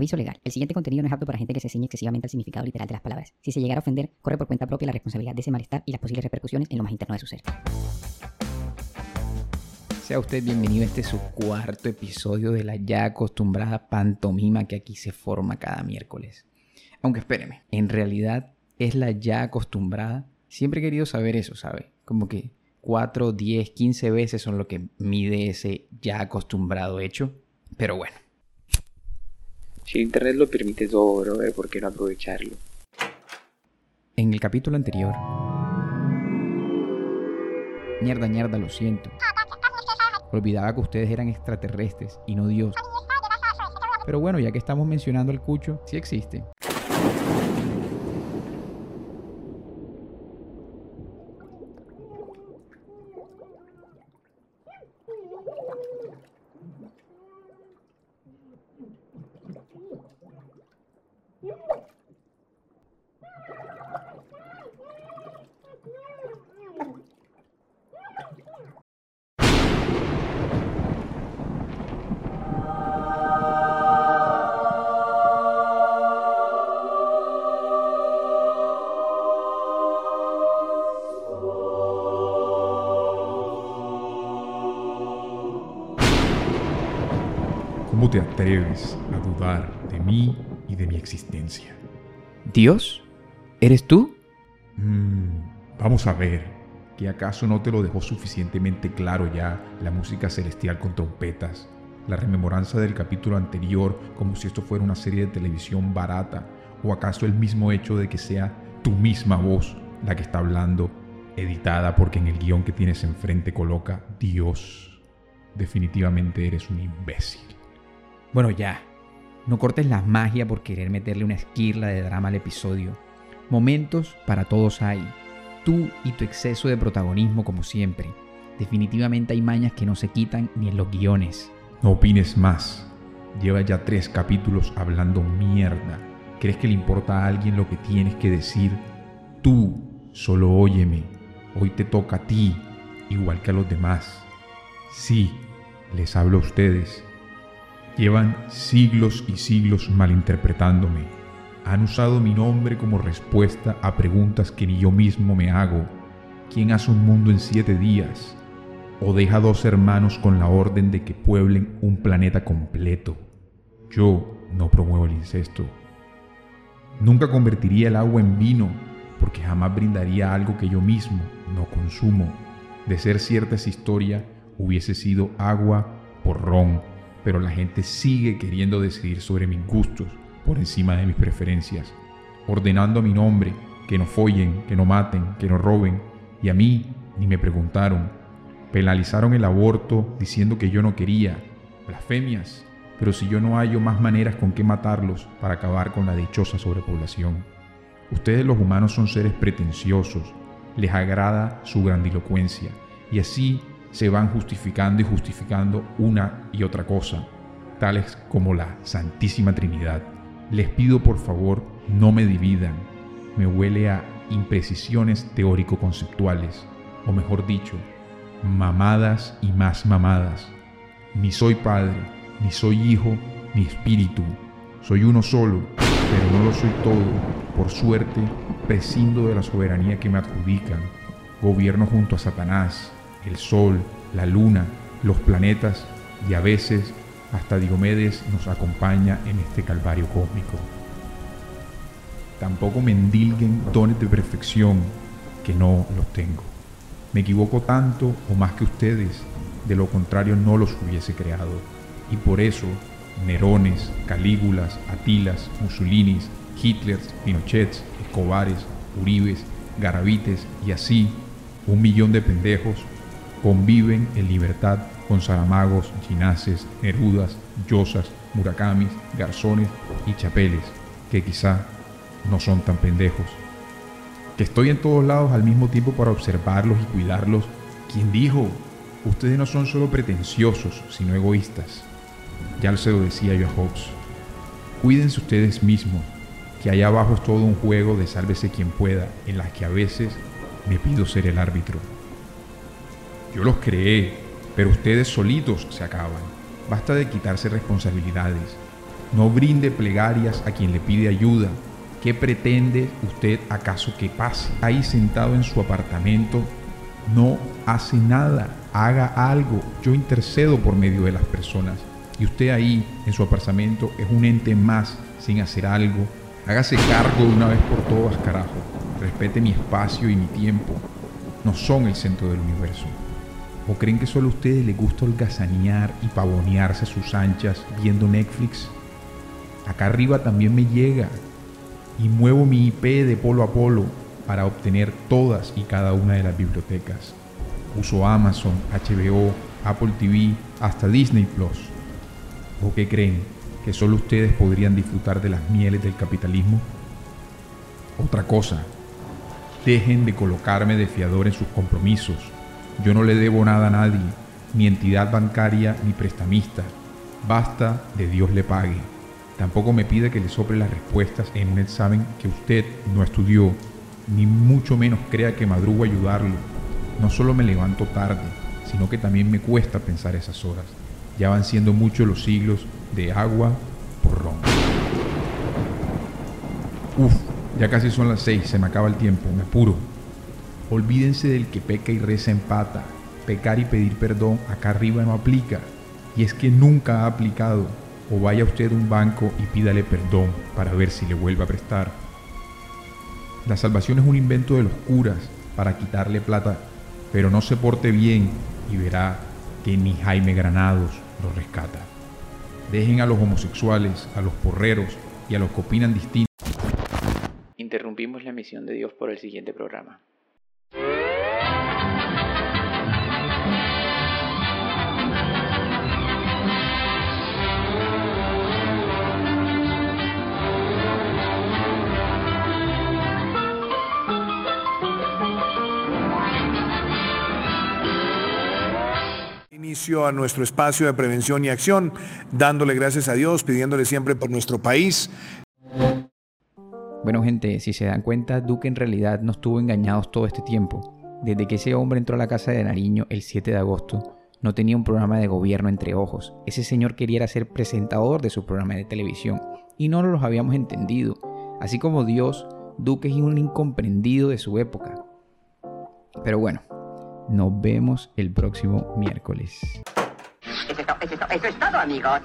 Aviso legal. El siguiente contenido no es apto para gente que se ciñe excesivamente al significado literal de las palabras. Si se llegara a ofender, corre por cuenta propia la responsabilidad de ese malestar y las posibles repercusiones en lo más interno de su ser. Sea usted bienvenido a este su cuarto episodio de la ya acostumbrada pantomima que aquí se forma cada miércoles. Aunque espéreme, en realidad es la ya acostumbrada. Siempre he querido saber eso, ¿sabe? Como que 4, 10, 15 veces son lo que mide ese ya acostumbrado hecho. Pero bueno. Si internet lo permite todo, bro, ¿por qué no aprovecharlo? En el capítulo anterior... Mierda, mierda, lo siento. Olvidaba que ustedes eran extraterrestres y no Dios. Pero bueno, ya que estamos mencionando al cucho, sí existe. ¿Cómo te atreves a dudar de mí y de mi existencia? ¿Dios? ¿Eres tú? Mm, vamos a ver, ¿que acaso no te lo dejó suficientemente claro ya la música celestial con trompetas? La rememoranza del capítulo anterior como si esto fuera una serie de televisión barata, o acaso el mismo hecho de que sea tu misma voz la que está hablando, editada porque en el guion que tienes enfrente coloca Dios. Definitivamente eres un imbécil. Bueno, ya. No cortes la magia por querer meterle una esquirla de drama al episodio. Momentos para todos hay. Tú y tu exceso de protagonismo como siempre. Definitivamente hay mañas que no se quitan ni en los guiones. No opines más. Lleva ya tres capítulos hablando mierda. ¿Crees que le importa a alguien lo que tienes que decir? Tú, solo óyeme. Hoy te toca a ti, igual que a los demás. Sí, les hablo a ustedes. Llevan siglos y siglos malinterpretándome. Han usado mi nombre como respuesta a preguntas que ni yo mismo me hago. ¿Quién hace un mundo en siete días? ¿O deja dos hermanos con la orden de que pueblen un planeta completo? Yo no promuevo el incesto. Nunca convertiría el agua en vino porque jamás brindaría algo que yo mismo no consumo. De ser cierta esa historia, hubiese sido agua por ron pero la gente sigue queriendo decidir sobre mis gustos por encima de mis preferencias, ordenando a mi nombre que no follen, que no maten, que no roben, y a mí ni me preguntaron. Penalizaron el aborto diciendo que yo no quería, blasfemias, pero si yo no hallo más maneras con que matarlos para acabar con la dichosa sobrepoblación. Ustedes los humanos son seres pretenciosos, les agrada su grandilocuencia, y así se van justificando y justificando una y otra cosa, tales como la Santísima Trinidad. Les pido por favor no me dividan, me huele a imprecisiones teórico-conceptuales, o mejor dicho, mamadas y más mamadas. Ni soy padre, ni soy hijo, ni espíritu. Soy uno solo, pero no lo soy todo. Por suerte, prescindo de la soberanía que me adjudican. Gobierno junto a Satanás, el Sol, la Luna, los planetas y a veces hasta Diomedes nos acompaña en este calvario cósmico. Tampoco me endilguen dones de perfección que no los tengo. Me equivoco tanto o más que ustedes, de lo contrario no los hubiese creado. Y por eso, Nerones, Calígulas, Atilas, Mussolinis, Hitlers, Pinochets, Escobares, Uribes, Garavites y así, un millón de pendejos conviven en libertad con Saramagos, Chinaces, Nerudas, Yosas, Murakamis, Garzones y Chapeles, que quizá no son tan pendejos. Que estoy en todos lados al mismo tiempo para observarlos y cuidarlos. ¿Quién dijo? Ustedes no son solo pretenciosos, sino egoístas. Ya se lo decía yo a Hobbes. Cuídense ustedes mismos, que allá abajo es todo un juego de sálvese quien pueda, en las que a veces me pido ser el árbitro. Yo los creé, pero ustedes solitos se acaban. Basta de quitarse responsabilidades. No brinde plegarias a quien le pide ayuda. ¿Qué pretende usted acaso que pase? Ahí sentado en su apartamento, no hace nada, haga algo. Yo intercedo por medio de las personas. Y usted ahí en su apartamento es un ente más sin hacer algo. Hágase cargo de una vez por todas, carajo. Respete mi espacio y mi tiempo. No son el centro del universo. ¿O creen que solo a ustedes les gusta holgazanear y pavonearse a sus anchas viendo Netflix? Acá arriba también me llega y muevo mi IP de polo a polo para obtener todas y cada una de las bibliotecas. Uso Amazon, HBO, Apple TV, hasta Disney Plus. ¿O qué creen? ¿Que solo ustedes podrían disfrutar de las mieles del capitalismo? Otra cosa, dejen de colocarme de fiador en sus compromisos. Yo no le debo nada a nadie, ni entidad bancaria ni prestamista. Basta de Dios le pague. Tampoco me pide que le sople las respuestas en un examen que usted no estudió, ni mucho menos crea que madrugo a ayudarlo. No solo me levanto tarde, sino que también me cuesta pensar esas horas. Ya van siendo muchos los siglos de agua por ron. Uf, ya casi son las seis, se me acaba el tiempo, me apuro. Olvídense del que peca y reza empata. Pecar y pedir perdón acá arriba no aplica. Y es que nunca ha aplicado o vaya usted a un banco y pídale perdón para ver si le vuelve a prestar. La salvación es un invento de los curas para quitarle plata, pero no se porte bien y verá que ni Jaime Granados lo rescata. Dejen a los homosexuales, a los porreros y a los que opinan distinto. Interrumpimos la misión de Dios por el siguiente programa. Inicio a nuestro espacio de prevención y acción, dándole gracias a Dios, pidiéndole siempre por nuestro país. Bueno gente, si se dan cuenta, Duque en realidad no estuvo engañados todo este tiempo. Desde que ese hombre entró a la casa de Nariño el 7 de agosto, no tenía un programa de gobierno entre ojos. Ese señor quería ser presentador de su programa de televisión y no los habíamos entendido. Así como Dios, Duque es un incomprendido de su época. Pero bueno, nos vemos el próximo miércoles. Eso es, to- eso es to- eso es todo, amigos.